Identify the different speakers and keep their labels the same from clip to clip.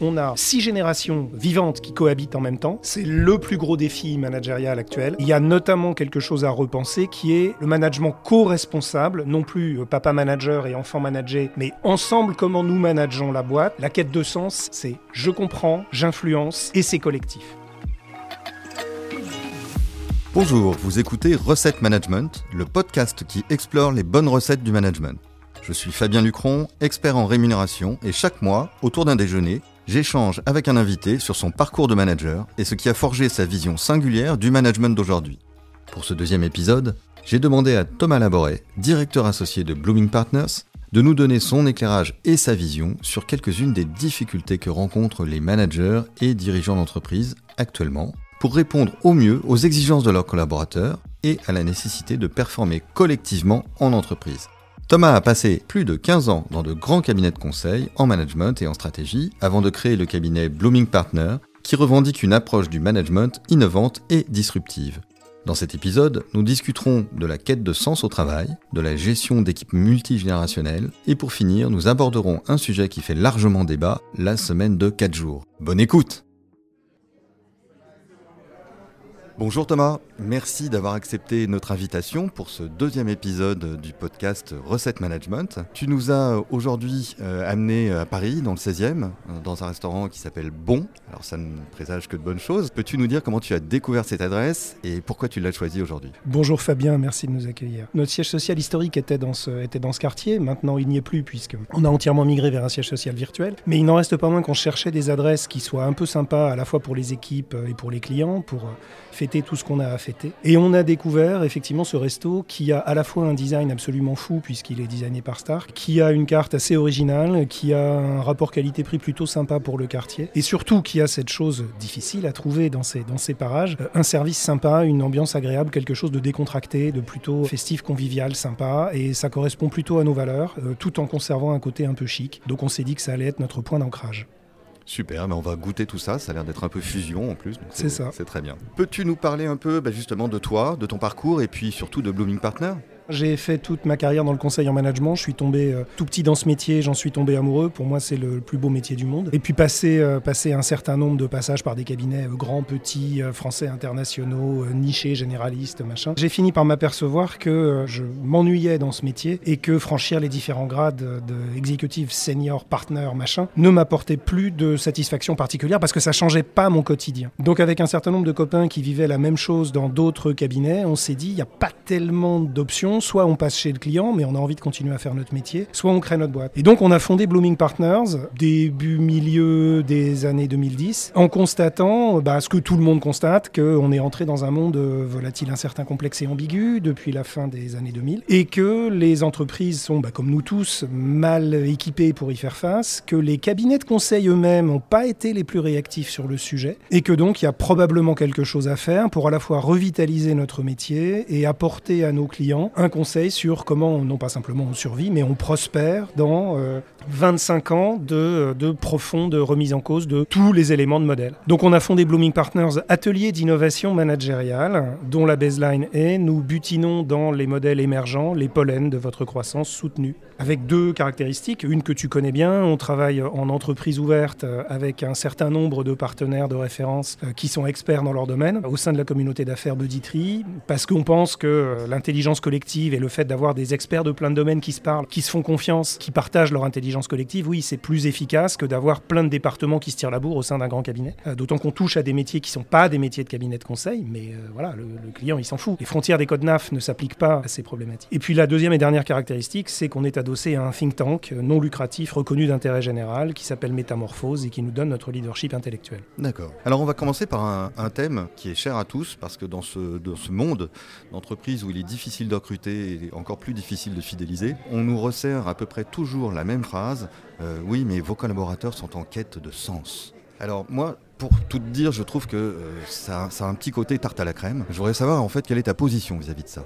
Speaker 1: On a six générations vivantes qui cohabitent en même temps. C'est le plus gros défi managérial actuel. Il y a notamment quelque chose à repenser qui est le management co-responsable, non plus euh, papa manager et enfant manager, mais ensemble comment nous manageons la boîte. La quête de sens, c'est je comprends, j'influence et c'est collectif.
Speaker 2: Bonjour, vous écoutez Recette Management, le podcast qui explore les bonnes recettes du management. Je suis Fabien Lucron, expert en rémunération, et chaque mois, autour d'un déjeuner, j'échange avec un invité sur son parcours de manager et ce qui a forgé sa vision singulière du management d'aujourd'hui. Pour ce deuxième épisode, j'ai demandé à Thomas Laboret, directeur associé de Blooming Partners, de nous donner son éclairage et sa vision sur quelques-unes des difficultés que rencontrent les managers et dirigeants d'entreprise actuellement pour répondre au mieux aux exigences de leurs collaborateurs et à la nécessité de performer collectivement en entreprise. Thomas a passé plus de 15 ans dans de grands cabinets de conseil en management et en stratégie avant de créer le cabinet Blooming Partner qui revendique une approche du management innovante et disruptive. Dans cet épisode, nous discuterons de la quête de sens au travail, de la gestion d'équipes multigénérationnelles et pour finir, nous aborderons un sujet qui fait largement débat, la semaine de 4 jours. Bonne écoute Bonjour Thomas, merci d'avoir accepté notre invitation pour ce deuxième épisode du podcast Recette Management. Tu nous as aujourd'hui euh, amené à Paris, dans le 16e, euh, dans un restaurant qui s'appelle Bon. Alors ça ne présage que de bonnes choses. Peux-tu nous dire comment tu as découvert cette adresse et pourquoi tu l'as choisie aujourd'hui?
Speaker 1: Bonjour Fabien, merci de nous accueillir. Notre siège social historique était dans ce, était dans ce quartier. Maintenant, il n'y est plus puisqu'on a entièrement migré vers un siège social virtuel. Mais il n'en reste pas moins qu'on cherchait des adresses qui soient un peu sympas à la fois pour les équipes et pour les clients, pour fêter tout ce qu'on a à Et on a découvert effectivement ce resto qui a à la fois un design absolument fou puisqu'il est designé par Stark, qui a une carte assez originale, qui a un rapport qualité-prix plutôt sympa pour le quartier, et surtout qui a cette chose difficile à trouver dans ces, dans ces parages, un service sympa, une ambiance agréable, quelque chose de décontracté, de plutôt festif, convivial, sympa, et ça correspond plutôt à nos valeurs, euh, tout en conservant un côté un peu chic. Donc on s'est dit que ça allait être notre point d'ancrage.
Speaker 2: Super, mais on va goûter tout ça. Ça a l'air d'être un peu fusion en plus.
Speaker 1: C'est ça.
Speaker 2: C'est très bien. Peux-tu nous parler un peu bah, justement de toi, de ton parcours et puis surtout de Blooming Partner?
Speaker 1: J'ai fait toute ma carrière dans le conseil en management. Je suis tombé euh, tout petit dans ce métier, j'en suis tombé amoureux. Pour moi, c'est le plus beau métier du monde. Et puis passer, euh, passer un certain nombre de passages par des cabinets euh, grands, petits, français, internationaux, nichés, généralistes, machin. J'ai fini par m'apercevoir que je m'ennuyais dans ce métier et que franchir les différents grades de exécutif, senior, partner, machin, ne m'apportait plus de satisfaction particulière parce que ça changeait pas mon quotidien. Donc avec un certain nombre de copains qui vivaient la même chose dans d'autres cabinets, on s'est dit il n'y a pas tellement d'options soit on passe chez le client, mais on a envie de continuer à faire notre métier, soit on crée notre boîte. Et donc on a fondé Blooming Partners début milieu des années 2010, en constatant bah, ce que tout le monde constate, qu'on est entré dans un monde volatile, incertain, complexe et ambigu depuis la fin des années 2000, et que les entreprises sont, bah, comme nous tous, mal équipées pour y faire face, que les cabinets de conseil eux-mêmes n'ont pas été les plus réactifs sur le sujet, et que donc il y a probablement quelque chose à faire pour à la fois revitaliser notre métier et apporter à nos clients un conseil sur comment, non pas simplement on survit, mais on prospère dans 25 euh, ans de, de profonde remise en cause de tous les éléments de modèle. Donc on a fondé Blooming Partners, atelier d'innovation managériale, dont la baseline est nous butinons dans les modèles émergents les pollens de votre croissance soutenue. Avec deux caractéristiques, une que tu connais bien, on travaille en entreprise ouverte euh, avec un certain nombre de partenaires de référence euh, qui sont experts dans leur domaine au sein de la communauté d'affaires Buditry, parce qu'on pense que l'intelligence collective et le fait d'avoir des experts de plein de domaines qui se parlent, qui se font confiance, qui partagent leur intelligence collective, oui, c'est plus efficace que d'avoir plein de départements qui se tirent la bourre au sein d'un grand cabinet. Euh, d'autant qu'on touche à des métiers qui ne sont pas des métiers de cabinet de conseil, mais euh, voilà, le, client, il s'en fout. Les frontières des codes NAF ne s'appliquent pas à ces problématiques. Et puis la deuxième et dernière caractéristique, c'est qu'on est adossé à un think tank non lucratif, reconnu d'intérêt général, qui s'appelle Métamorphose et qui nous donne notre leadership intellectuel.
Speaker 2: D'accord. Alors on va commencer par un, thème qui est cher à tous, parce que dans ce, dans ce monde d'entreprise où il est difficile de recruter, et encore plus difficile de fidéliser. On nous resserre à peu près toujours la même phrase euh, oui, mais vos collaborateurs sont en quête de sens. Alors moi, pour tout dire, je trouve que euh, ça, ça, a un petit côté tarte à la crème. Je voudrais savoir en fait quelle est ta position vis-à-vis de ça?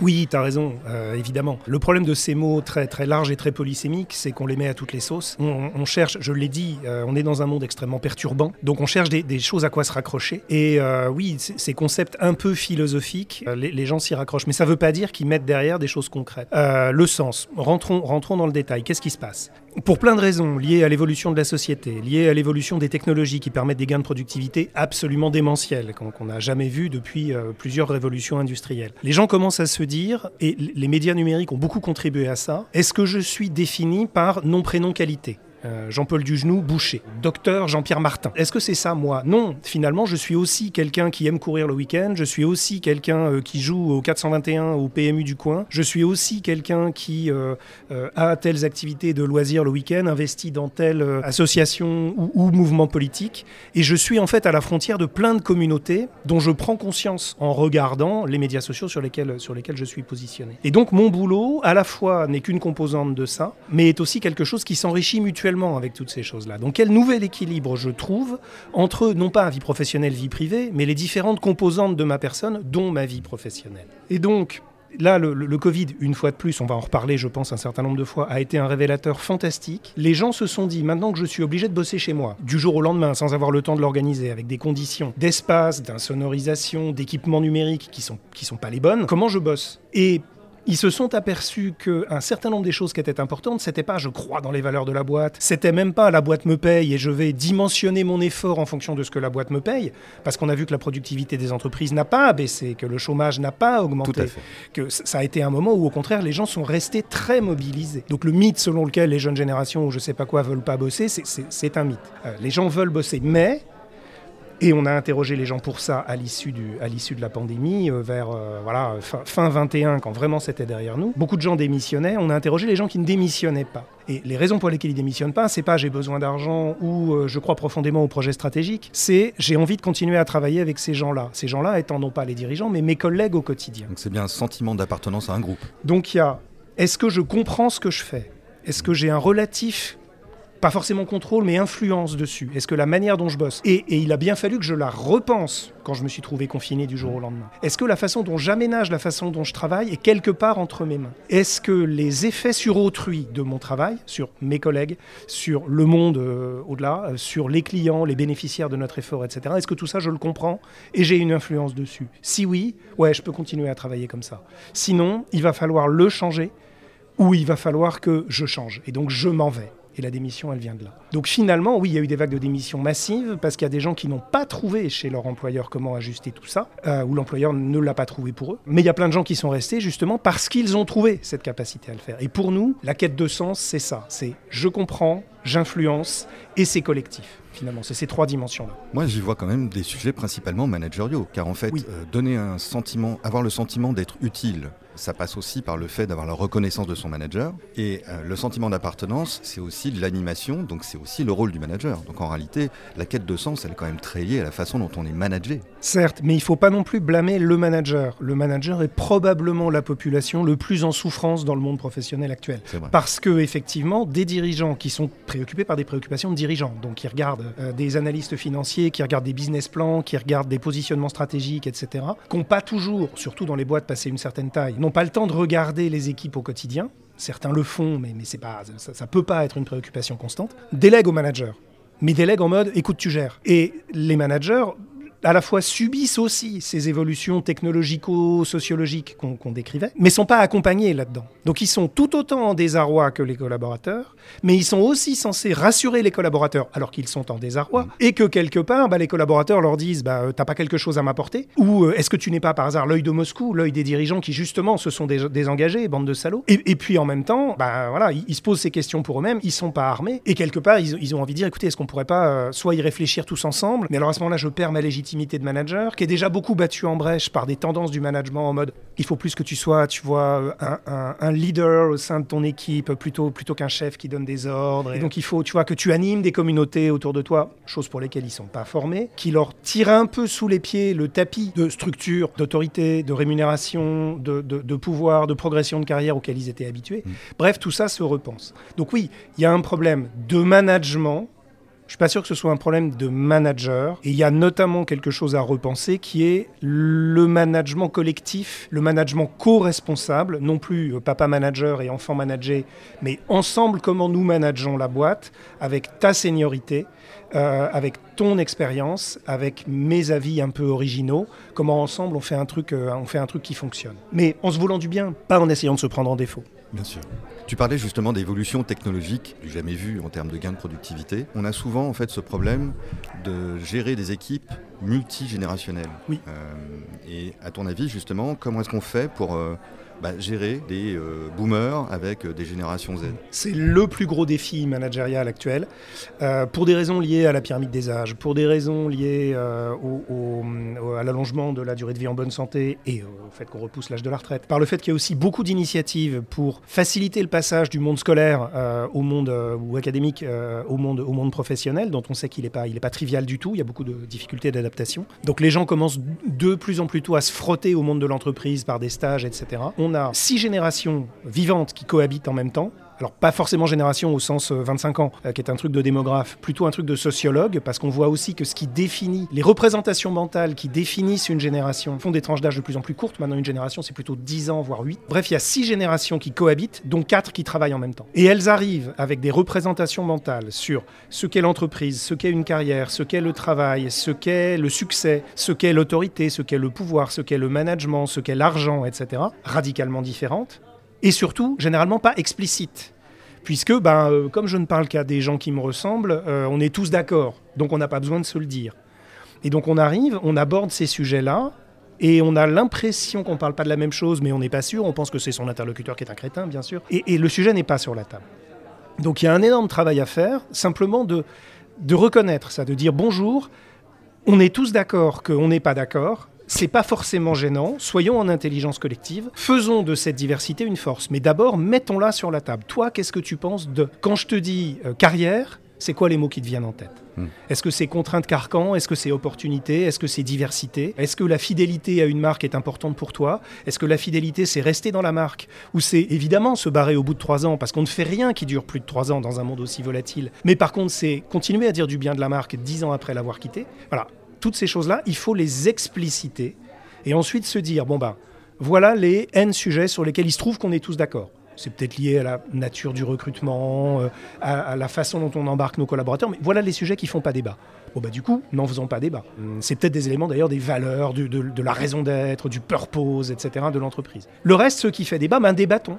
Speaker 1: Oui, tu as raison, euh, évidemment. Le problème de ces mots très, très larges et très polysémiques, c'est qu'on les met à toutes les sauces. On, cherche, je l'ai dit, euh, on est dans un monde extrêmement perturbant, donc on cherche des, choses à quoi se raccrocher. Et euh, oui, ces concepts un peu philosophiques, les, gens s'y raccrochent. Mais ça ne veut pas dire qu'ils mettent derrière des choses concrètes. le sens, rentrons, rentrons dans le détail. Qu'est-ce qui se passe? Pour plein de raisons, liées à l'évolution de la société, liées à l'évolution des technologies qui permettent des gains de productivité absolument démentiels, qu'on n'a jamais vu depuis euh, plusieurs révolutions industrielles. Les gens commencent à se dire, et les médias numériques ont beaucoup contribué à ça, est-ce que je suis défini par nom, prénom, qualité? Euh, Jean-Paul Dugenou, boucher. Docteur Jean-Pierre Martin. Est-ce que c'est ça, moi? Non, finalement, je suis aussi quelqu'un qui aime courir le week-end, je suis aussi quelqu'un euh, qui joue au 421 au PMU du coin, je suis aussi quelqu'un qui euh, a telles activités de loisirs le week-end, investi dans telle association ou, mouvement politique, et je suis en fait à la frontière de plein de communautés dont je prends conscience en regardant les médias sociaux sur lesquels, sur lesquels je suis positionné. Et donc mon boulot, à la fois, n'est qu'une composante de ça, mais est aussi quelque chose qui s'enrichit mutuellement avec toutes ces choses-là. Donc quel nouvel équilibre je trouve entre, non pas vie professionnelle, vie privée, mais les différentes composantes de ma personne, dont ma vie professionnelle. Et donc, Là, le, Covid, une fois de plus, on va en reparler, je pense, un certain nombre de fois, a été un révélateur fantastique. Les gens se sont dit, maintenant que je suis obligé de bosser chez moi, du jour au lendemain, sans avoir le temps de l'organiser, avec des conditions d'espace, d'insonorisation, d'équipement numérique qui sont, qui sont pas les bonnes, comment je bosse? Et ils se sont aperçus qu'un certain nombre des choses qui étaient importantes, c'était pas je crois dans les valeurs de la boîte, c'était même pas la boîte me paye et je vais dimensionner mon effort en fonction de ce que la boîte me paye, parce qu'on a vu que la productivité des entreprises n'a pas baissé, que le chômage n'a pas augmenté, que ça a été un moment où au contraire les gens sont restés très mobilisés. Donc le mythe selon lequel les jeunes générations ou je sais pas quoi veulent pas bosser, c'est un mythe. Euh, les gens veulent bosser, mais et on a interrogé les gens pour ça à l'issue, de la pandémie, euh, vers euh, voilà, fin, fin 21, quand vraiment c'était derrière nous. Beaucoup de gens démissionnaient. On a interrogé les gens qui ne démissionnaient pas. Et les raisons pour lesquelles ils démissionnent pas, c'est pas j'ai besoin d'argent ou euh, je crois profondément au projet stratégique, c'est j'ai envie de continuer à travailler avec ces gens-là. Ces gens-là étant non pas les dirigeants, mais mes collègues au quotidien.
Speaker 2: Donc c'est bien un sentiment d'appartenance à un groupe.
Speaker 1: Donc il y a est-ce que je comprends ce que je fais? Est-ce que j'ai un relatif pas forcément contrôle, mais influence dessus Est-ce que la manière dont je bosse et, il a bien fallu que je la repense quand je me suis trouvé confiné du jour au lendemain. Est-ce que la façon dont j'aménage la façon dont je travaille est quelque part entre mes mains? Est-ce que les effets sur autrui de mon travail, sur mes collègues, sur le monde euh, au-delà, euh, sur les clients, les bénéficiaires de notre effort, etc., est-ce que tout ça je le comprends et j'ai une influence dessus? Si oui, ouais, je peux continuer à travailler comme ça. Sinon, il va falloir le changer ou il va falloir que je change. Et donc je m'en vais. Et la démission, elle vient de là. Donc finalement, oui, il y a eu des vagues de démission massives parce qu'il y a des gens qui n'ont pas trouvé chez leur employeur comment ajuster tout ça, euh, ou l'employeur ne l'a pas trouvé pour eux. Mais il y a plein de gens qui sont restés justement parce qu'ils ont trouvé cette capacité à le faire. Et pour nous, la quête de sens, c'est ça. C'est je comprends, j'influence et c'est collectif finalement. C'est ces trois dimensions-là.
Speaker 2: Moi, j'y vois quand même des sujets principalement managériaux, car en fait, euh, donner un sentiment, avoir le sentiment d'être utile ça passe aussi par le fait d'avoir la reconnaissance de son manager. Et euh, le sentiment d'appartenance, c'est aussi de l'animation, donc c'est aussi le rôle du manager. Donc en réalité, la quête de sens, elle est quand même très liée à la façon dont on est managé.
Speaker 1: Certes, mais il ne faut pas non plus blâmer le manager. Le manager est probablement la population le plus en souffrance dans le monde professionnel actuel. Parce que effectivement, des dirigeants qui sont préoccupés par des préoccupations de dirigeants, donc qui regardent euh, des analystes financiers, qui regardent des business plans, qui regardent des positionnements stratégiques, etc., qui n'ont pas toujours, surtout dans les boîtes passées une certaine taille, pas le temps de regarder les équipes au quotidien. Certains le font, mais, mais c'est pas, ça ne peut pas être une préoccupation constante. Délègue au manager. Mais délègue en mode écoute, tu gères. Et les managers à la fois subissent aussi ces évolutions technologico-sociologiques qu'on décrivait, mais sont pas accompagnés là-dedans. Donc ils sont tout autant en désarroi que les collaborateurs, mais ils sont aussi censés rassurer les collaborateurs alors qu'ils sont en désarroi, mm. et que quelque part, bah, les collaborateurs leur disent bah, euh, T'as pas quelque chose à m'apporter Ou euh, est-ce que tu n'es pas par hasard l'œil de Moscou, l'œil des dirigeants qui justement se sont désengagés, bande de salauds et, puis en même temps, bah, voilà, ils, se posent ces questions pour eux-mêmes, ils sont pas armés, et quelque part, ils, ont envie de dire Écoutez, est-ce qu'on pourrait pas euh, soit y réfléchir tous ensemble, mais alors à ce moment-là, je perds ma légitimité de manager, qui est déjà beaucoup battu en brèche par des tendances du management en mode il faut plus que tu sois, tu vois, un, leader au sein de ton équipe plutôt, plutôt qu'un chef qui donne des ordres. Et donc il faut, tu vois, que tu animes des communautés autour de toi, choses pour lesquelles ils sont pas formés, qui leur tirent un peu sous les pieds le tapis de structure, d'autorité, de rémunération, de, de, pouvoir, de progression de carrière auxquels ils étaient habitués. Mmh. Bref, tout ça se repense. Donc oui, il y a un problème de management je suis pas sûr que ce soit un problème de manager. Et il y a notamment quelque chose à repenser qui est le management collectif, le management co-responsable, non plus euh, papa manager et enfant manager, mais ensemble comment nous manageons la boîte avec ta seniorité, euh, avec ton expérience, avec mes avis un peu originaux, comment ensemble euh, on fait un truc qui fonctionne. Mais en se voulant du bien, pas en essayant de se prendre en défaut.
Speaker 2: Bien sûr. Tu parlais justement d'évolution technologique, du jamais vu en termes de gains de productivité. On a souvent en fait ce problème de gérer des équipes multigénérationnelles.
Speaker 1: Oui.
Speaker 2: et à ton avis justement, comment est-ce qu'on fait pour bah, gérer des euh, boomers avec euh, des générations Z
Speaker 1: C'est le plus gros défi managérial actuel, euh, pour des raisons liées à la pyramide des âges, pour des raisons liées au, à l'allongement de la durée de vie en bonne santé et au fait qu'on repousse l'âge de la retraite, par le fait qu'il y a aussi beaucoup d'initiatives pour faciliter le passage du monde scolaire au monde ou académique au, monde, au monde professionnel, dont on sait qu'il n'est pas, pas trivial du tout, il y a beaucoup de difficultés d'adaptation. Donc les gens commencent de plus en plus tôt à se frotter au monde de l'entreprise par des stages, etc a six générations vivantes qui cohabitent en même temps. Alors pas forcément génération au sens 25 euh, ans, euh, qui est un truc de démographe, plutôt un truc de sociologue, parce qu'on voit aussi que ce qui définit, les représentations mentales qui définissent une génération font des tranches d'âge de plus en plus courtes. Maintenant une génération c'est plutôt 10 ans, voire 8. Bref, il y a six générations qui cohabitent, dont quatre qui travaillent en même temps. Et elles arrivent avec des représentations mentales sur ce qu'est l'entreprise, ce qu'est une carrière, ce qu'est le travail, ce qu'est le succès, ce qu'est l'autorité, ce qu'est le pouvoir, ce qu'est le management, ce qu'est l'argent, etc. Radicalement différentes et surtout, généralement pas explicite. Puisque, ben, euh, comme je ne parle qu'à des gens qui me ressemblent, euh, on est tous d'accord, donc on n'a pas besoin de se le dire. Et donc on arrive, on aborde ces sujets-là, et on a l'impression qu'on ne parle pas de la même chose, mais on n'est pas sûr, on pense que c'est son interlocuteur qui est un crétin, bien sûr, et, le sujet n'est pas sur la table. Donc il y a un énorme travail à faire, simplement de, de reconnaître ça, de dire bonjour, on est tous d'accord qu'on n'est pas d'accord, c'est pas forcément gênant. Soyons en intelligence collective. Faisons de cette diversité une force. Mais d'abord, mettons-la sur la table. Toi, qu'est-ce que tu penses de. Quand je te dis euh, carrière, c'est quoi les mots qui te viennent en tête? Hmm. Est-ce que c'est contrainte carcan? Est-ce que c'est opportunité? Est-ce que c'est diversité? Est-ce que la fidélité à une marque est importante pour toi? Est-ce que la fidélité, c'est rester dans la marque? Ou c'est évidemment se barrer au bout de trois ans Parce qu'on ne fait rien qui dure plus de trois ans dans un monde aussi volatile. Mais par contre, c'est continuer à dire du bien de la marque dix ans après l'avoir quittée. Voilà toutes ces choses-là, il faut les expliciter et ensuite se dire, bon ben, voilà les N sujets sur lesquels il se trouve qu'on est tous d'accord. C'est peut-être lié à la nature du recrutement, euh, à, la façon dont on embarque nos collaborateurs, mais voilà les sujets qui font pas débat. Bon bah du coup, n'en faisons pas débat. Hum, c'est peut-être des éléments d'ailleurs des valeurs, de, la raison d'être, du purpose, etc. de l'entreprise. Le reste, ce qui fait débat, ben débattons.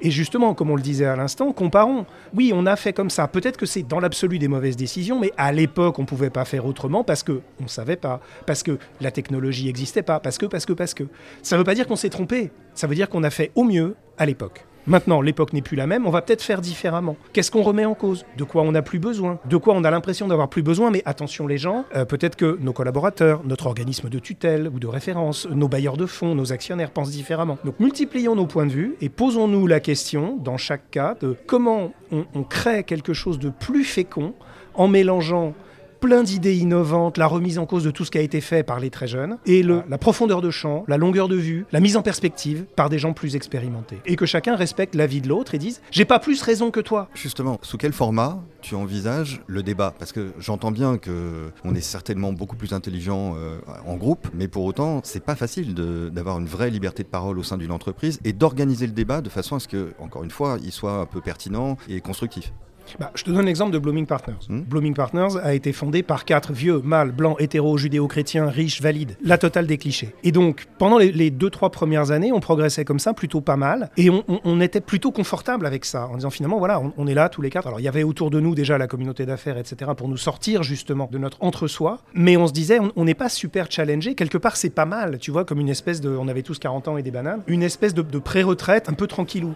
Speaker 1: Et justement, comme on le disait à l'instant, comparons. Oui, on a fait comme ça. Peut-être que c'est dans l'absolu des mauvaises décisions, mais à l'époque, on ne pouvait pas faire autrement parce que on ne savait pas, parce que la technologie n'existait pas, parce que, parce que, parce que. Ça ne veut pas dire qu'on s'est trompé. Ça veut dire qu'on a fait au mieux à l'époque. Maintenant, l'époque n'est plus la même, on va peut-être faire différemment. Qu'est-ce qu'on remet en cause? De quoi on n'a plus besoin? De quoi on a l'impression d'avoir plus besoin? Mais attention les gens, euh, peut-être que nos collaborateurs, notre organisme de tutelle ou de référence, nos bailleurs de fonds, nos actionnaires pensent différemment. Donc multiplions nos points de vue et posons-nous la question, dans chaque cas, de comment on crée quelque chose de plus fécond en mélangeant plein d'idées innovantes, la remise en cause de tout ce qui a été fait par les très jeunes, et le, la profondeur de champ, la longueur de vue, la mise en perspective par des gens plus expérimentés. Et que chacun respecte l'avis de l'autre et dise J'ai pas plus raison que toi.
Speaker 2: Justement, sous quel format tu envisages le débat? Parce que j'entends bien que on est certainement beaucoup plus intelligent euh, en groupe, mais pour autant, c'est pas facile d'avoir une vraie liberté de parole au sein d'une entreprise et d'organiser le débat de façon à ce que, encore une fois, il soit un peu pertinent et constructif.
Speaker 1: Bah, je te donne l'exemple de Blooming Partners. Hmm. Blooming Partners a été fondé par quatre vieux, mâles, blancs, hétéros, judéo-chrétiens, riches, valides. La totale des clichés. Et donc, pendant les, deux, trois premières années, on progressait comme ça, plutôt pas mal. Et on, était plutôt confortable avec ça, en disant finalement, voilà, on, est là tous les quatre. Alors, il y avait autour de nous déjà la communauté d'affaires, etc., pour nous sortir justement de notre entre-soi. Mais on se disait, on n'est pas super challengé. Quelque part, c'est pas mal, tu vois, comme une espèce de. On avait tous 40 ans et des bananes. Une espèce de, de pré-retraite un peu tranquillou.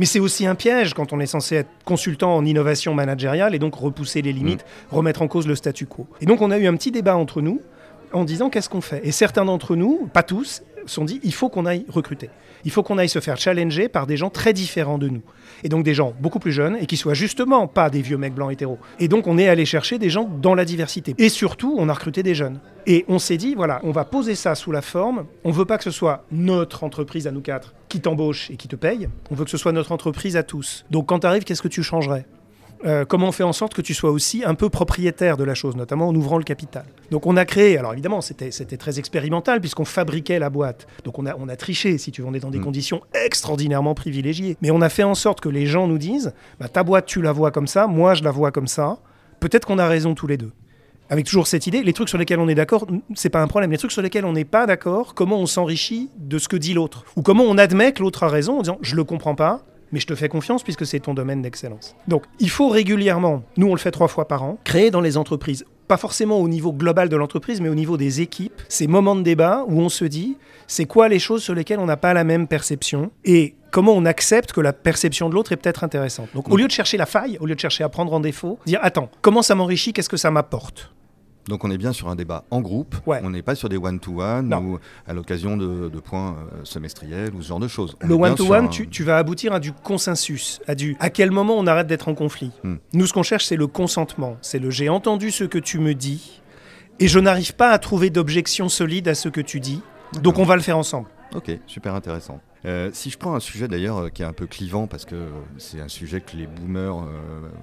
Speaker 1: Mais c'est aussi un piège quand on est censé être consultant en innovation managériale et donc repousser les limites, mm. remettre en cause le statu quo. Et donc on a eu un petit débat entre nous en disant qu'est-ce qu'on fait? Et certains d'entre nous, pas tous, sont dit il faut qu'on aille recruter. Il faut qu'on aille se faire challenger par des gens très différents de nous. Et donc des gens beaucoup plus jeunes et qui soient justement pas des vieux mecs blancs hétéros. Et donc on est allé chercher des gens dans la diversité. Et surtout, on a recruté des jeunes. Et on s'est dit voilà, on va poser ça sous la forme. On veut pas que ce soit notre entreprise à nous quatre qui t'embauche et qui te paye. On veut que ce soit notre entreprise à tous. Donc quand tu arrives, qu'est-ce que tu changerais? Euh, comment on fait en sorte que tu sois aussi un peu propriétaire de la chose, notamment en ouvrant le capital. Donc on a créé, alors évidemment c'était très expérimental puisqu'on fabriquait la boîte, donc on a, on a triché si tu veux, on est dans des mm. conditions extraordinairement privilégiées, mais on a fait en sorte que les gens nous disent, bah, ta boîte tu la vois comme ça, moi je la vois comme ça, peut-être qu'on a raison tous les deux. Avec toujours cette idée, les trucs sur lesquels on est d'accord, c'est pas un problème. Les trucs sur lesquels on n'est pas d'accord, comment on s'enrichit de ce que dit l'autre? Ou comment on admet que l'autre a raison en disant je le comprends pas, mais je te fais confiance puisque c'est ton domaine d'excellence. Donc il faut régulièrement, nous on le fait trois fois par an, créer dans les entreprises pas forcément au niveau global de l'entreprise, mais au niveau des équipes, ces moments de débat où on se dit, c'est quoi les choses sur lesquelles on n'a pas la même perception et comment on accepte que la perception de l'autre est peut-être intéressante. Donc au lieu de chercher la faille, au lieu de chercher à prendre en défaut, dire, attends, comment ça m'enrichit, qu'est-ce que ça m'apporte?
Speaker 2: Donc on est bien sur un débat en groupe, on n'est pas sur des one-to-one ou à l'occasion de, points euh, semestriels ou ce genre de choses.
Speaker 1: le one-to-one, tu, vas aboutir à du consensus, à du à quel moment on arrête d'être en conflit. Hmm. Nous, ce qu'on cherche, c'est le consentement. C'est le j'ai entendu ce que tu me dis et je n'arrive pas à trouver d'objection solide à ce que tu dis, donc on va le faire ensemble.
Speaker 2: Ok, super intéressant. Euh, si je prends un sujet d'ailleurs euh, qui est un peu clivant parce que c'est un sujet que les boomers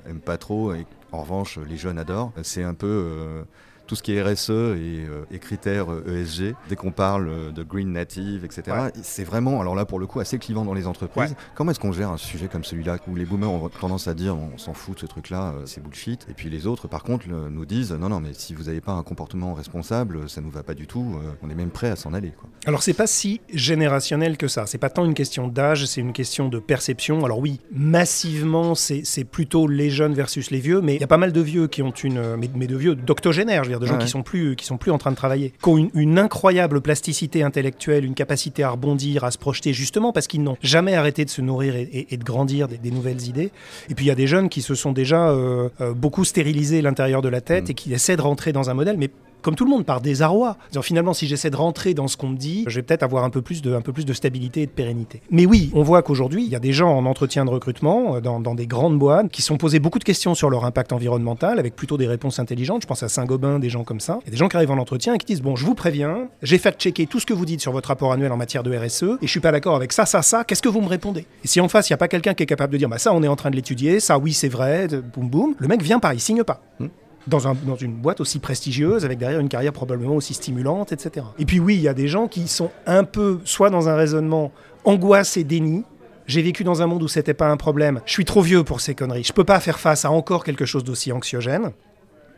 Speaker 2: aiment pas trop et en revanche les jeunes adorent, c'est un peu tout ce qui est RSE euh, et, critères ESG, euh, e dès qu'on parle euh, de green native, etc., c'est vraiment, alors là pour le coup, assez clivant dans les entreprises. Comment est-ce qu'on gère un sujet comme celui-là où les boomers ont tendance à dire on s'en fout de ce truc-là, c'est bullshit, et puis les autres par contre nous disent non, non, mais si vous n'avez pas un comportement responsable, ça nous va pas du tout, on est même prêt à s'en aller. Quoi.
Speaker 1: Alors c'est pas si générationnel que ça, c'est pas tant une question d'âge, c'est une question de perception. Alors oui, massivement c'est plutôt les jeunes versus les vieux, mais il y a pas mal de vieux qui ont une, mais, mais de vieux d'octogénaires, je veux dire de gens qui sont plus qui sont plus en train de travailler, qui ont une, incroyable plasticité intellectuelle, une capacité à rebondir, à se projeter, justement parce qu'ils n'ont jamais arrêté de se nourrir et, de grandir des, nouvelles idées. Et puis il y a des jeunes qui se sont déjà euh, euh, beaucoup stérilisés l'intérieur de la tête mm. et qui essaient de rentrer dans un modèle, mais comme tout le monde, par désarroi. finalement, si j'essaie de rentrer dans ce qu'on me dit, je vais peut-être avoir un peu, plus de, un peu de stabilité et de pérennité. Mais oui, on voit qu'aujourd'hui, il y a des gens en entretien de recrutement, euh, dans, des grandes boîtes, qui sont posés beaucoup de questions sur leur impact environnemental, avec plutôt des réponses intelligentes. Je pense à Saint-Gobain, des gens comme ça. Il y a des gens qui arrivent en entretien et qui disent Bon, je vous préviens, j'ai fait checker tout ce que vous dites sur votre rapport annuel en matière de RSE, et je suis pas d'accord avec ça, ça, ça, qu'est-ce que vous me répondez? Et si en face, il n'y a pas quelqu'un qui est capable de dire Bah, ça, on est en train de l'étudier, ça, oui, c'est vrai, boum, boum, le mec vient pas, il signe pas. Hmm dans, un, dans, une boîte aussi prestigieuse, avec derrière une carrière probablement aussi stimulante, etc. Et puis oui, il y a des gens qui sont un peu, soit dans un raisonnement angoisse et déni, j'ai vécu dans un monde où c'était pas un problème. Je suis trop vieux pour ces conneries. Je peux pas faire face à encore quelque chose d'aussi anxiogène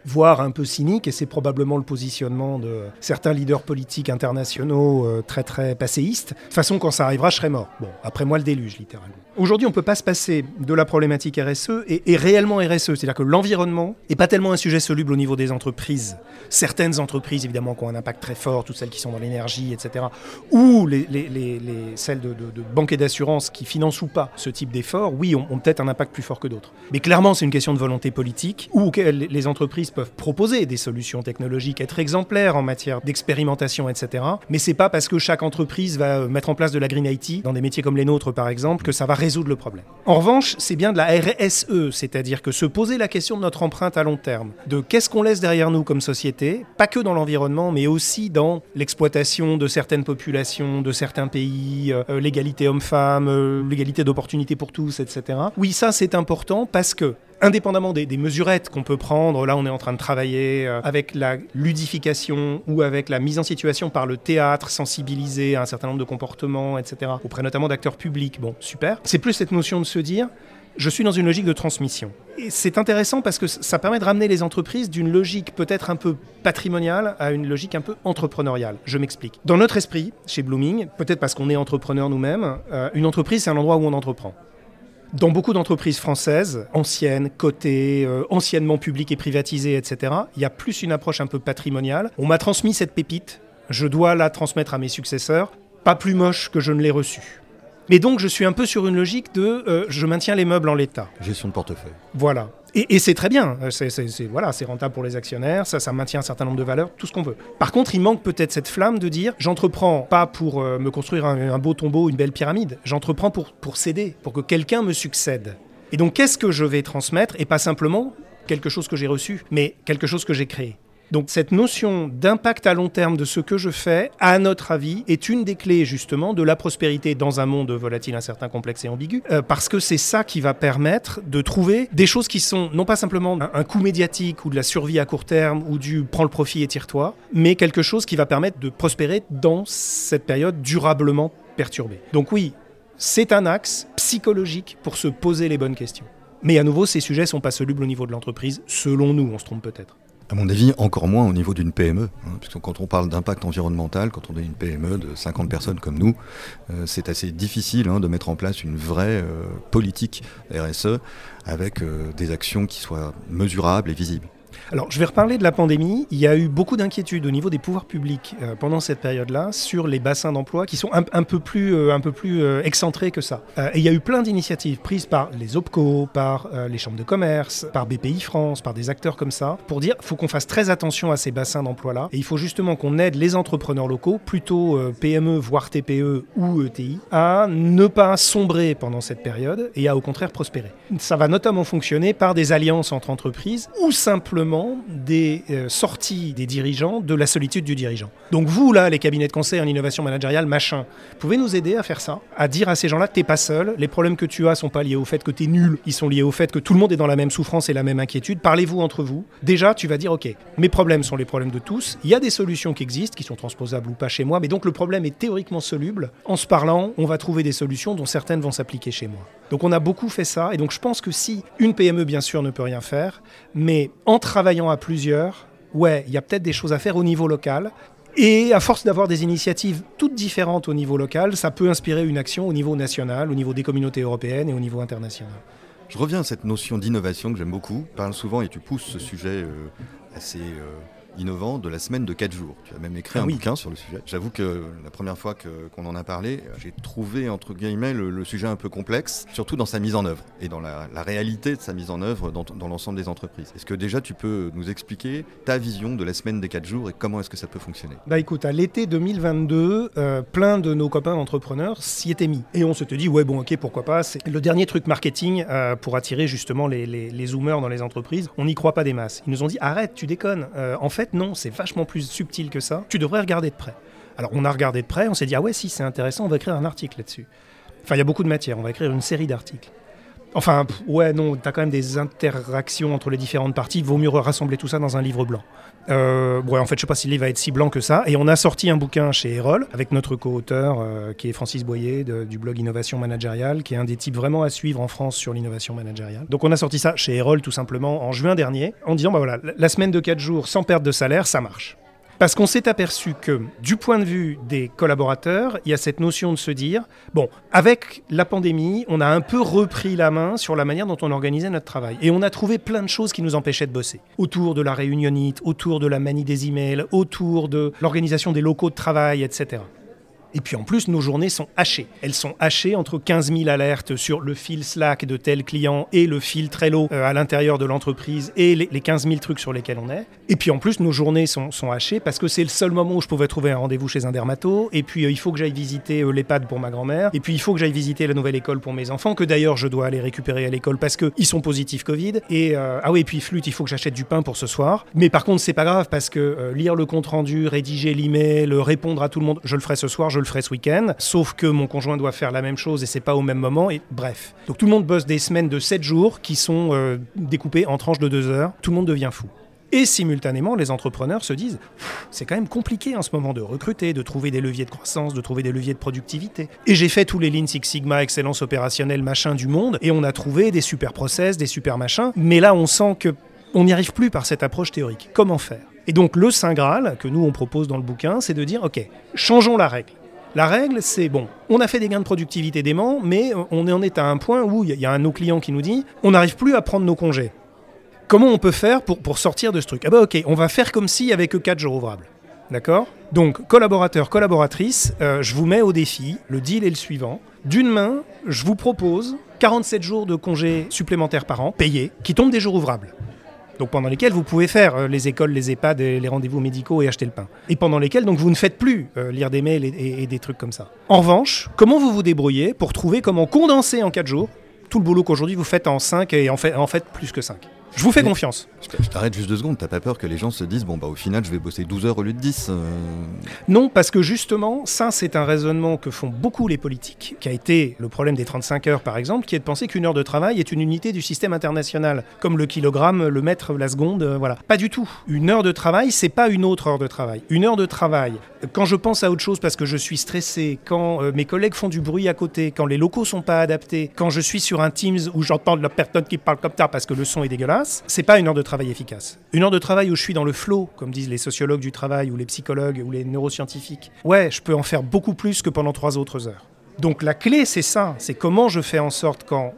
Speaker 1: voire un peu cynique, et c'est probablement le positionnement de certains leaders politiques internationaux euh, très très passéistes. De toute façon, quand ça arrivera, je serai mort. Bon, après moi le déluge, littéralement. Aujourd'hui, on ne peut pas se passer de la problématique RSE et, réellement RSE, c'est-à-dire que l'environnement n'est pas tellement un sujet soluble au niveau des entreprises. Certaines entreprises, évidemment, qui ont un impact très fort, toutes celles qui sont dans l'énergie, etc., ou les, celles de, banques et d'assurance qui financent ou pas ce type d'efforts, oui, ont, peut-être un impact plus fort que d'autres. Mais clairement, c'est une question de volonté politique, où les entreprises proposer des solutions technologiques, être exemplaires en matière d'expérimentation, etc. Mais c'est pas parce que chaque entreprise va mettre en place de la green IT dans des métiers comme les nôtres, par exemple, que ça va résoudre le problème. En revanche, c'est bien de la RSE, c'est-à-dire que se poser la question de notre empreinte à long terme, de qu'est-ce qu'on laisse derrière nous comme société, pas que dans l'environnement, mais aussi dans l'exploitation de certaines populations, de certains pays, euh, l'égalité homme-femme, euh, l'égalité d'opportunités pour tous, etc. Oui, ça c'est important parce que indépendamment des, mesurettes qu'on peut prendre, là on est en train de travailler euh, avec la ludification ou avec la mise en situation par le théâtre, sensibiliser à un certain nombre de comportements, etc., auprès notamment d'acteurs publics. Bon, super. C'est plus cette notion de se dire, je suis dans une logique de transmission. Et c'est intéressant parce que ça permet de ramener les entreprises d'une logique peut-être un peu patrimoniale à une logique un peu entrepreneuriale. Je m'explique. Dans notre esprit, chez Blooming, peut-être parce qu'on est entrepreneur nous-mêmes, euh, une entreprise c'est un endroit où on entreprend. Dans beaucoup d'entreprises françaises, anciennes, cotées, euh, anciennement publiques et privatisées, etc., il y a plus une approche un peu patrimoniale. On m'a transmis cette pépite, je dois la transmettre à mes successeurs, pas plus moche que je ne l'ai reçue. Mais donc je suis un peu sur une logique de euh, je maintiens les meubles en l'état.
Speaker 2: Gestion de portefeuille.
Speaker 1: Voilà. Et, c'est très bien, c'est voilà, rentable pour les actionnaires, ça, ça maintient un certain nombre de valeurs, tout ce qu'on veut. Par contre, il manque peut-être cette flamme de dire, j'entreprends pas pour euh, me construire un, beau tombeau, une belle pyramide, j'entreprends pour, pour céder, pour que quelqu'un me succède. Et donc, qu'est-ce que je vais transmettre? Et pas simplement quelque chose que j'ai reçu, mais quelque chose que j'ai créé. Donc cette notion d'impact à long terme de ce que je fais, à notre avis, est une des clés justement de la prospérité dans un monde volatile, incertain, complexe et ambigu, euh, parce que c'est ça qui va permettre de trouver des choses qui sont non pas simplement un, coût médiatique ou de la survie à court terme ou du prends le profit et tire-toi, mais quelque chose qui va permettre de prospérer dans cette période durablement perturbée. Donc oui, c'est un axe psychologique pour se poser les bonnes questions. Mais à nouveau, ces sujets sont pas solubles au niveau de l'entreprise, selon nous, on se trompe peut-être.
Speaker 2: À mon avis, encore moins au niveau d'une PME. Hein, puisque quand on parle d'impact environnemental, quand on est une PME de 50 personnes comme nous, euh, c'est assez difficile hein, de mettre en place une vraie euh, politique RSE avec euh, des actions qui soient mesurables et visibles.
Speaker 1: Alors, je vais reparler de la pandémie. Il y a eu beaucoup d'inquiétudes au niveau des pouvoirs publics euh, pendant cette période-là sur les bassins d'emploi qui sont un, peu plus, euh, un peu plus euh, excentrés que ça. et il y a eu plein d'initiatives prises par les OPCO, par les chambres de commerce, par BPI France, par des acteurs comme ça, pour dire qu'il faut qu'on fasse très attention à ces bassins d'emploi-là. Et il faut justement qu'on aide les entrepreneurs locaux, plutôt PME, voire TPE ou ETI, à ne pas sombrer pendant cette période et à au contraire prospérer. Ça va notamment fonctionner par des alliances entre entreprises ou simplement des euh, sorties des dirigeants de la solitude du dirigeant. Donc vous, là, les cabinets de conseil en innovation managériale, machin, pouvez nous aider à faire ça, à dire à ces gens-là t'es pas seul, les problèmes que tu as sont pas liés au fait que tu es nul, ils sont liés au fait que tout le monde est dans la même souffrance et la même inquiétude. Parlez-vous entre vous. Déjà, tu vas dire, ok, mes problèmes sont les problèmes de tous, il y a des solutions qui existent, qui sont transposables ou pas chez moi, mais donc le problème est théoriquement soluble. En se parlant, on va trouver des solutions dont certaines vont s'appliquer chez moi. Donc on a beaucoup fait ça, et donc je pense que si une PME, bien sûr, ne peut rien faire, mais en travaillant à plusieurs, ouais, il y a peut-être des choses à faire au niveau local. Et à force d'avoir des initiatives toutes différentes au niveau local, ça peut inspirer une action au niveau national, au niveau des communautés européennes et au niveau international.
Speaker 2: Je reviens à cette notion d'innovation que j'aime beaucoup. Tu parles souvent et tu pousses ce sujet euh, assez... Euh, innovant de la semaine de 4 jours. Tu as même écrit ah un bouquin sur le sujet. J'avoue que la première fois qu'on en a parlé, j'ai trouvé entre guillemets le, sujet un peu complexe, surtout dans sa mise en œuvre et dans la, réalité de sa mise en œuvre dans, dans l'ensemble des entreprises. Est-ce que déjà tu peux nous expliquer ta vision de la semaine des 4 jours et comment est-ce que ça peut fonctionner?
Speaker 1: Bah écoute, à l'été 2022, euh, plein de nos copains entrepreneurs s'y étaient mis. Et on se dit, ouais bon ok, pourquoi pas, c'est le dernier truc marketing euh, pour attirer justement les, les, zoomers dans les entreprises. On n'y croit pas des masses. Ils nous ont dit, arrête, tu déconnes. Euh, en fait, non, c'est vachement plus subtil que ça. Tu devrais regarder de près. Alors on a regardé de près, on s'est dit ah ouais si c'est intéressant, on va écrire un article là-dessus. Enfin il y a beaucoup de matière, on va écrire une série d'articles. Enfin ouais non, t'as quand même des interactions entre les différentes parties, il vaut mieux rassembler tout ça dans un livre blanc. Euh, ouais en fait je sais pas si le livre va être si blanc que ça, et on a sorti un bouquin chez Erol avec notre co-auteur euh, qui est Francis Boyer du blog Innovation Managériale, qui est un des types vraiment à suivre en France sur l'innovation managériale. Donc on a sorti ça chez Erol tout simplement en juin dernier en disant bah voilà la semaine de 4 jours sans perte de salaire ça marche. Parce qu'on s'est aperçu que, du point de vue des collaborateurs, il y a cette notion de se dire, bon, avec la pandémie, on a un peu repris la main sur la manière dont on organisait notre travail. Et on a trouvé plein de choses qui nous empêchaient de bosser. Autour de la réunionite, autour de la manie des emails, autour de l'organisation des locaux de travail, etc. Et puis en plus, nos journées sont hachées. Elles sont hachées entre 15 000 alertes sur le fil Slack de tel client et le fil Trello euh, à l'intérieur de l'entreprise et les, 15 000 trucs sur lesquels on est. Et puis en plus, nos journées sont, sont hachées parce que c'est le seul moment où je pouvais trouver un rendez-vous chez un dermato. Et puis euh, il faut que j'aille visiter euh, l'EHPAD pour ma grand-mère. Et puis il faut que j'aille visiter la nouvelle école pour mes enfants, que d'ailleurs je dois aller récupérer à l'école parce qu'ils sont positifs Covid. Et ah oui, et puis flûte, il faut que j'achète du pain pour ce soir. Mais par contre, c'est pas grave parce que lire le compte rendu, rédiger l'email, répondre à tout le monde, je le ferai ce soir, le ferai ce week-end sauf que mon conjoint doit faire la même chose et c'est pas au même moment. Et bref. Donc tout le monde bosse des semaines de 7 jours qui sont euh, découpées en tranches de 2 heures. Tout le monde devient fou. Et simultanément, les entrepreneurs se disent c'est quand même compliqué en ce moment de recruter, de trouver des leviers de croissance, de trouver des leviers de productivité. Et j'ai fait tous les Lean Six Sigma, excellence opérationnelle, machin du monde, et on a trouvé des super process, des super machins. Mais là, on sent que on n'y arrive plus par cette approche théorique. Comment faire? Et donc, le Saint Graal que nous on propose dans le bouquin, c'est de dire ok, changeons la règle. La règle, c'est bon, on a fait des gains de productivité dément, mais on en est à un point où il y a un de nos clients qui nous dit on n'arrive plus à prendre nos congés. Comment on peut faire pour, sortir de ce truc? Ah bah ok, on va faire comme avait que 4 jours ouvrables. D'accord? Donc, collaborateur, collaboratrice, euh, je vous mets au défi. Le deal est le suivant. D'une main, je vous propose 47 jours de congés supplémentaires par an, payés, qui tombent des jours ouvrables donc pendant lesquels vous pouvez faire euh, les écoles, les EHPAD, les rendez-vous médicaux et acheter le pain. Et pendant lesquels donc vous ne faites plus euh, lire des mails et, des trucs comme ça. En revanche, comment vous vous débrouillez pour trouver comment condenser en 4 jours tout le boulot qu'aujourd'hui vous faites en 5 et en fait, en fait plus que 5 Je vous fais confiance.
Speaker 2: Je t'arrête juste deux secondes, t'as pas peur que les gens se disent, bon bah au final je vais bosser 12 heures au lieu de 10 euh
Speaker 1: Non, parce que justement, ça c'est un raisonnement que font beaucoup les politiques, qui a été le problème des 35 heures par exemple, qui est de penser qu'une heure de travail est une unité du système international, comme le kilogramme, le mètre, la seconde, euh, voilà. Pas du tout. Une heure de travail, c'est pas une autre heure de travail. Une heure de travail, quand je pense à autre chose parce que je suis stressé, quand euh, mes collègues font du bruit à côté, quand les locaux sont pas adaptés, quand je suis sur un Teams où j'entends la personne qui parle comme ça parce que le son est dégueulasse, c'est pas une heure de travail efficace. Une heure de travail où je suis dans le flow, comme disent les sociologues du travail ou les psychologues ou les neuroscientifiques. Ouais, je peux en faire beaucoup plus que pendant trois autres heures. Donc la clé, c'est ça, c'est comment je fais en sorte quand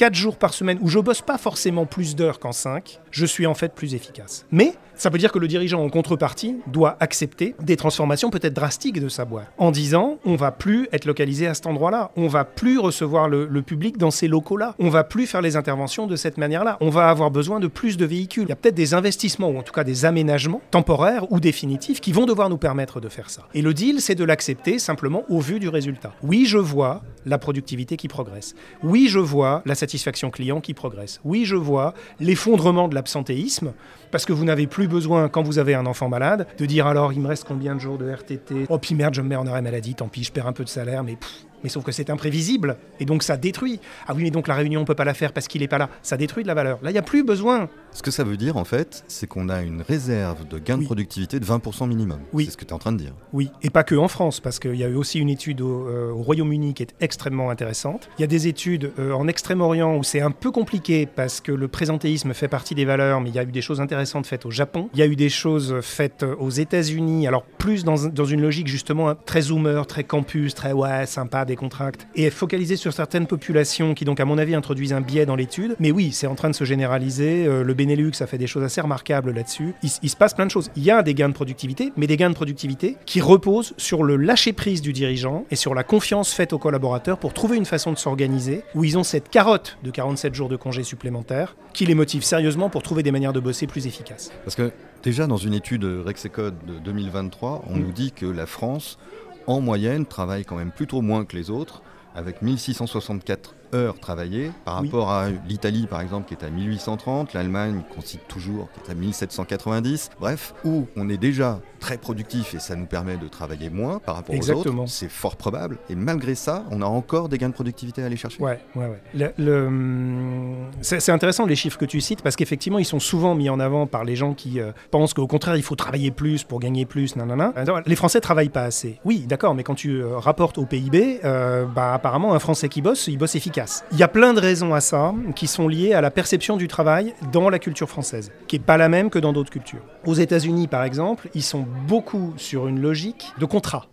Speaker 1: 4 jours par semaine où je bosse pas forcément plus d'heures qu'en 5, je suis en fait plus efficace. Mais ça veut dire que le dirigeant en contrepartie doit accepter des transformations peut-être drastiques de sa boîte en disant on va plus être localisé à cet endroit-là, on va plus recevoir le, public dans ces locaux-là, on va plus faire les interventions de cette manière-là, on va avoir besoin de plus de véhicules. Il y a peut-être des investissements ou en tout cas des aménagements temporaires ou définitifs qui vont devoir nous permettre de faire ça. Et le deal, c'est de l'accepter simplement au vu du résultat. Oui, je vois la productivité qui progresse. Oui, je vois la satisfaction client qui progresse. Oui, je vois l'effondrement de l'absentéisme parce que vous n'avez plus besoin, quand vous avez un enfant malade, de dire alors il me reste combien de jours de RTT Oh, puis merde, je me mets en arrêt maladie, tant pis, je perds un peu de salaire, mais mais sauf que c'est imprévisible et donc ça détruit. Ah oui, mais donc la réunion on peut pas la faire parce qu'il n'est pas là. Ça détruit de la valeur. Là, il n'y a plus besoin.
Speaker 2: Ce que ça veut dire en fait, c'est qu'on a une réserve de gain de productivité de 20% minimum.
Speaker 1: Oui.
Speaker 2: C'est ce que tu es en train de dire.
Speaker 1: Oui, et pas que en France, parce qu'il y a eu aussi une étude au, euh, Royaume-Uni qui est extrêmement intéressante. Il y a des études euh, en Extrême-Orient où c'est un peu compliqué parce que le présentéisme fait partie des valeurs, mais il y a eu des choses intéressantes faites au Japon. Il y a eu des choses faites aux États-Unis, alors plus dans, dans, une logique justement hein, très zoomer, très campus, très ouais, sympa, des contracts. Et focalisé sur certaines populations qui, donc, à mon avis, introduisent un biais dans l'étude. Mais oui, c'est en train de se généraliser. Euh, le Benelux a fait des choses assez remarquables là-dessus. Il, se passe plein de choses. Il y a des gains de productivité, mais des gains de productivité qui reposent sur le lâcher-prise du dirigeant et sur la confiance faite aux collaborateurs pour trouver une façon de s'organiser où ils ont cette carotte de 47 jours de congés supplémentaires qui les motive sérieusement pour trouver des manières de bosser plus efficaces.
Speaker 2: Parce que déjà, dans une étude Rexecode de 2023, on mm. nous dit que la France, en moyenne, travaille quand même plutôt moins que les autres avec 1664 heures travaillées par rapport à l'Italie par exemple qui est à 1830, l'Allemagne qu'on cite toujours qui est à 1790, bref, où on est déjà très productif et ça nous permet de travailler moins par rapport aux autres, c'est fort probable et malgré ça on a encore des gains de productivité à aller chercher.
Speaker 1: Ouais, ouais, ouais. Hum, c'est intéressant les chiffres que tu cites parce qu'effectivement ils sont souvent mis en avant par les gens qui euh, pensent qu'au contraire il faut travailler plus pour gagner plus, nanana. Les Français travaillent pas assez. Oui, d'accord, mais quand tu euh, rapportes au PIB, euh, bah apparemment un Français qui bosse, il bosse efficace. Il y a plein de raisons à ça qui sont liées à la perception du travail dans la culture française, qui n'est pas la même que dans d'autres cultures. Aux États-Unis, par exemple, ils sont beaucoup sur une logique de contrat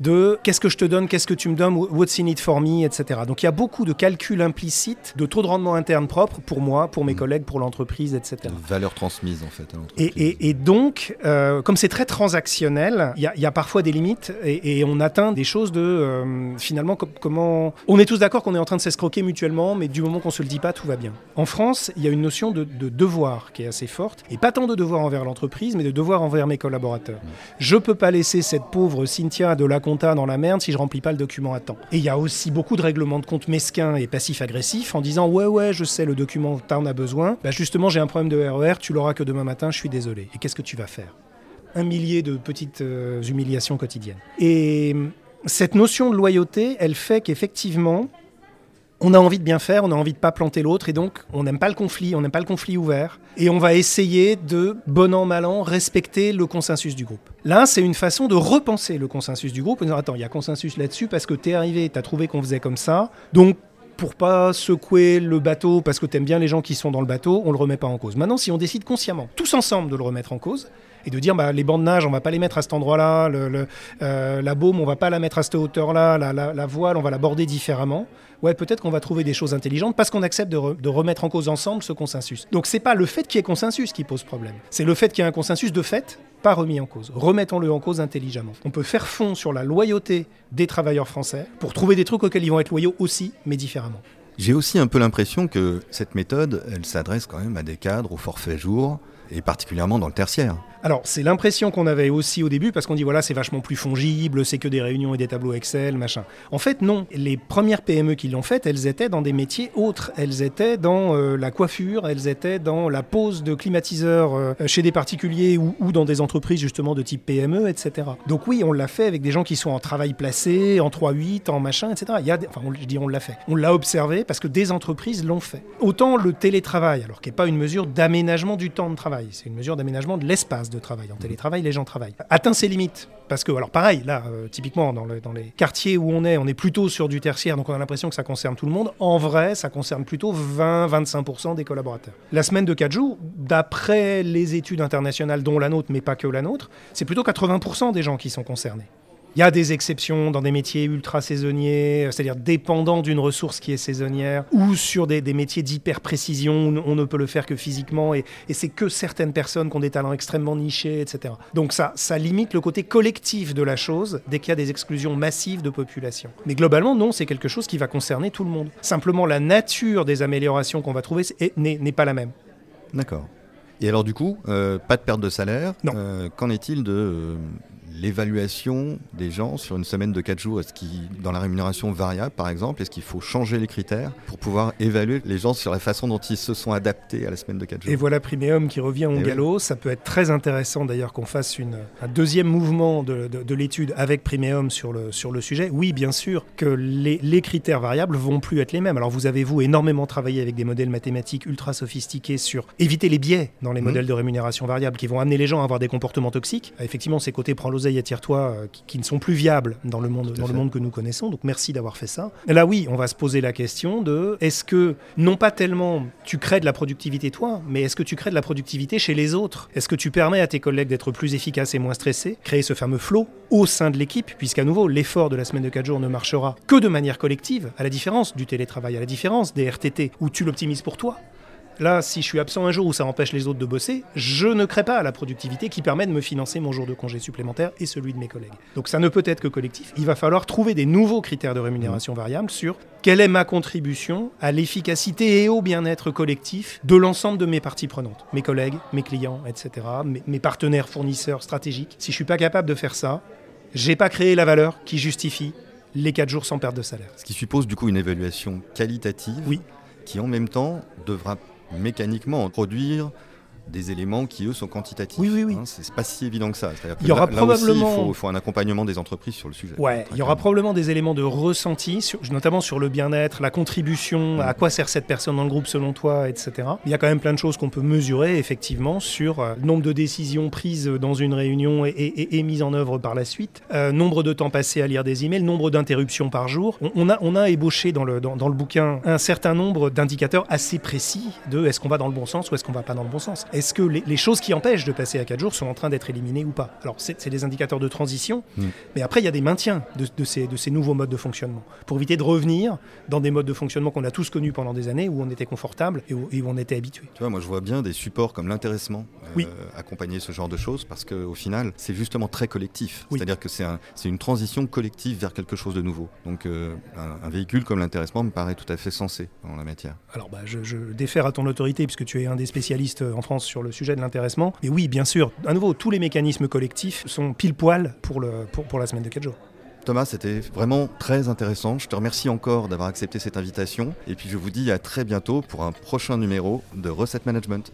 Speaker 1: de qu'est-ce que je te donne, qu'est-ce que tu me donnes, what's in it for me, etc. Donc il y a beaucoup de calculs implicites, de taux de rendement interne propre pour moi, pour mes mm. collègues, pour l'entreprise, etc.
Speaker 2: Valeur transmise en fait à
Speaker 1: l'entreprise. Et, donc, euh, comme c'est très transactionnel, il y, a parfois des limites et, on atteint des choses de euh, finalement comment. On est tous d'accord qu'on est en train de s'escroquer mutuellement, mais du moment qu'on se le dit pas, tout va bien. En France, il y a une notion de, devoir qui est assez forte et pas tant de devoir envers l'entreprise, mais de devoir envers mes collaborateurs. Mm. Je peux pas laisser cette pauvre Cynthia de la dans la merde si je remplis pas le document à temps. Et il y a aussi beaucoup de règlements de compte mesquins et passifs-agressifs en disant ouais ouais je sais le document t'en as besoin, bah justement j'ai un problème de RER, e tu l'auras que demain matin, je suis désolé. Et qu'est-ce que tu vas faire? Un millier de petites euh, humiliations quotidiennes. Et hum, cette notion de loyauté, elle fait qu'effectivement, on a envie de bien faire, on a envie de pas planter l'autre, et donc on n'aime pas le conflit, on n'aime pas le conflit ouvert, et on va essayer de, bon an, mal an, respecter le consensus du groupe. Là, c'est une façon de repenser le consensus du groupe, en disant, attends, il y a consensus là-dessus parce que tu es arrivé, tu as trouvé qu'on faisait comme ça, donc pour pas secouer le bateau parce que tu aimes bien les gens qui sont dans le bateau, on le remet pas en cause. Maintenant, si on décide consciemment, tous ensemble, de le remettre en cause, et de dire bah, les bancs de nage, on va pas les mettre à cet endroit-là, euh, la baume, on va pas la mettre à cette hauteur-là, la, voile, on va l'aborder différemment. Ouais, peut-être qu'on va trouver des choses intelligentes parce qu'on accepte de, remettre en cause ensemble ce consensus. Donc c'est pas le fait qu'il y ait consensus qui pose problème, c'est le fait qu'il y ait un consensus de fait, pas remis en cause. Remettons-le en cause intelligemment. On peut faire fond sur la loyauté des travailleurs français pour trouver des trucs auxquels ils vont être loyaux aussi, mais différemment.
Speaker 2: J'ai aussi un peu l'impression que cette méthode, elle s'adresse quand même à des cadres au forfait jour et particulièrement dans le tertiaire.
Speaker 1: Alors, c'est l'impression qu'on avait aussi au début, parce qu'on dit voilà, c'est vachement plus fongible, c'est que des réunions et des tableaux Excel, machin. En fait, non. Les premières PME qui l'ont fait, elles étaient dans des métiers autres. Elles étaient dans euh, la coiffure, elles étaient dans la pose de climatiseurs euh, chez des particuliers ou, ou, dans des entreprises justement de type PME, etc. Donc oui, on l'a fait avec des gens qui sont en travail placé, en 3-8, en machin, etc. Il y a enfin, on, je dis on l'a fait. On l'a observé parce que des entreprises l'ont fait. Autant le télétravail, alors qui n'est pas une mesure d'aménagement du temps de travail, c'est une mesure d'aménagement de l'espace de travail. En télétravail, les gens travaillent. Atteint ses limites. Parce que, alors pareil, là, euh, typiquement, dans, dans, les quartiers où on est, on est plutôt sur du tertiaire, donc on a l'impression que ça concerne tout le monde. En vrai, ça concerne plutôt 20-25% des collaborateurs. La semaine de 4 jours, d'après les études internationales, dont la nôtre, mais pas que la nôtre, c'est plutôt 80% des gens qui sont concernés. Il y a des exceptions dans des métiers ultra saisonniers, c'est-à-dire dépendants d'une ressource qui est saisonnière, ou sur des, des métiers d'hyper-précision où on ne peut le faire que physiquement, et, et c'est que certaines personnes qui ont des talents extrêmement nichés, etc. Donc ça, ça limite le côté collectif de la chose dès qu'il y a des exclusions massives de population. Mais globalement, non, c'est quelque chose qui va concerner tout le monde. Simplement, la nature des améliorations qu'on va trouver n'est pas la même.
Speaker 2: D'accord. Et alors du coup, euh, pas de perte de salaire.
Speaker 1: Non.
Speaker 2: Euh, Qu'en est-il de euh, l'évaluation des gens sur une semaine de 4 jours Est-ce qu'il, dans la rémunération variable par exemple, est-ce qu'il faut changer les critères pour pouvoir évaluer les gens sur la façon dont ils se sont adaptés à la semaine de 4 jours?
Speaker 1: Et voilà Primeum qui revient au galop. Oui. Ça peut être très intéressant d'ailleurs qu'on fasse une, un deuxième mouvement de, de, de l'étude avec Primeum sur le, sur le sujet. Oui, bien sûr que les, les, critères variables vont plus être les mêmes. Alors vous avez, vous, énormément travaillé avec des modèles mathématiques ultra sophistiqués sur éviter les biais dans les mmh. modèles de rémunération variable qui vont amener les gens à avoir des comportements toxiques. Effectivement, ces côtés prends l'oseille, attire-toi euh, qui, qui, ne sont plus viables dans le monde, dans le monde que nous connaissons. Donc merci d'avoir fait ça. Et là, oui, on va se poser la question de est-ce que, non pas tellement tu crées de la productivité toi, mais est-ce que tu crées de la productivité chez les autres? Est-ce que tu permets à tes collègues d'être plus efficaces et moins stressés? Créer ce fameux flow au sein de l'équipe, puisqu'à nouveau, l'effort de la semaine de 4 jours ne marchera que de manière collective, à la différence du télétravail, à la différence des RTT, où tu l'optimises pour toi. Là, si je suis absent un jour où ça empêche les autres de bosser, je ne crée pas la productivité qui permet de me financer mon jour de congé supplémentaire et celui de mes collègues. Donc ça ne peut être que collectif. Il va falloir trouver des nouveaux critères de rémunération variable sur quelle est ma contribution à l'efficacité et au bien-être collectif de l'ensemble de mes parties prenantes, mes collègues, mes clients, etc., mes, mes partenaires fournisseurs stratégiques. Si je suis pas capable de faire ça, j'ai pas créé la valeur qui justifie les 4 jours sans perte de salaire.
Speaker 2: Ce qui suppose du coup une évaluation qualitative
Speaker 1: oui.
Speaker 2: qui en même temps devra mécaniquement produire des éléments qui, eux, sont quantitatifs.
Speaker 1: Oui, oui, oui.
Speaker 2: Hein, c'est pas si évident que ça.
Speaker 1: Il y aura
Speaker 2: là,
Speaker 1: probablement.
Speaker 2: Là aussi, il, faut, un accompagnement des entreprises sur le sujet.
Speaker 1: Ouais, il y aura probablement des éléments de ressenti, sur, notamment sur le bien-être, la contribution, mmh. à quoi sert cette personne dans le groupe selon toi, etc. Il y a quand même plein de choses qu'on peut mesurer, effectivement, sur euh, nombre de décisions prises dans une réunion et, et, et mises en œuvre par la suite, euh, nombre de temps passé à lire des emails, nombre d'interruptions par jour. On, on, a, on a ébauché dans le, dans, dans le bouquin un certain nombre d'indicateurs assez précis de est-ce qu'on va dans le bon sens ou est-ce qu'on va pas dans le bon sens. Est-ce que les, les choses qui empêchent de passer à 4 jours sont en train d'être éliminées ou pas? Alors, c'est des indicateurs de transition, mmh. mais après, il y a des maintiens de, de, ces, de, ces, nouveaux modes de fonctionnement pour éviter de revenir dans des modes de fonctionnement qu'on a tous connus pendant des années où on était confortable et où, et où on était habitué.
Speaker 2: Tu vois, moi, je vois bien des supports comme l'intéressement euh,
Speaker 1: oui.
Speaker 2: accompagner ce genre de choses parce qu'au final, c'est justement très collectif.
Speaker 1: Oui.
Speaker 2: C'est-à-dire que c'est un, une transition collective vers quelque chose de nouveau. Donc, euh, un, un, véhicule comme l'intéressement me paraît tout à fait sensé dans la matière.
Speaker 1: Alors, bah, je, je défère à ton autorité puisque tu es un des spécialistes en France sur le sujet de l'intéressement. Et oui, bien sûr, à nouveau, tous les mécanismes collectifs sont pile poil pour, la semaine de 4 jours.
Speaker 2: Thomas, c'était vraiment très intéressant. Je te remercie encore d'avoir accepté cette invitation. Et puis je vous dis à très bientôt pour un prochain numéro de Recette Management.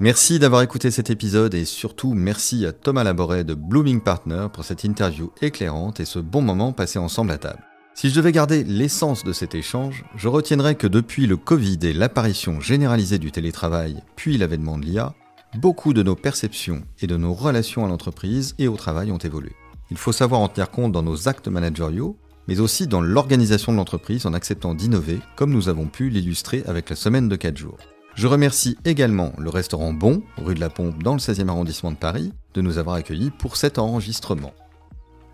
Speaker 2: Merci d'avoir écouté cet épisode et surtout merci à Thomas Laboret de Blooming Partner pour cette interview éclairante et ce bon moment passé ensemble à table. Si je devais garder l'essence de cet échange, je retiendrais que depuis le Covid et l'apparition généralisée du télétravail, puis l'avènement de l'IA, beaucoup de nos perceptions et de nos relations à l'entreprise et au travail ont évolué. Il faut savoir en tenir compte dans nos actes managériaux, mais aussi dans l'organisation de l'entreprise en acceptant d'innover, comme nous avons pu l'illustrer avec la semaine de 4 jours. Je remercie également le restaurant Bon, rue de la Pompe dans le 16e arrondissement de Paris, de nous avoir accueillis pour cet enregistrement.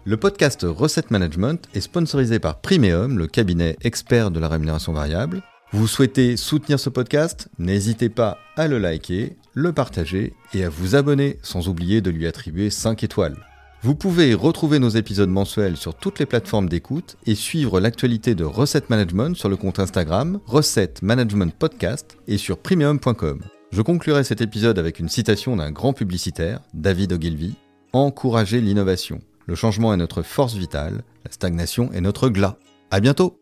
Speaker 2: Le podcast Recette Management est sponsorisé par Primeum, le cabinet expert de la rémunération variable. Vous souhaitez soutenir ce podcast? N'hésitez pas à le liker, le partager et à vous abonner, sans oublier de lui attribuer 5 étoiles. Vous pouvez retrouver nos épisodes mensuels sur toutes les plateformes d'écoute et suivre l'actualité de Recette Management sur le compte Instagram Recette Management Podcast et sur premium.com. Je conclurai cet épisode avec une citation d'un grand publicitaire, David Ogilvy Encourager l'innovation. Le changement est notre force vitale, la stagnation est notre glas. À bientôt!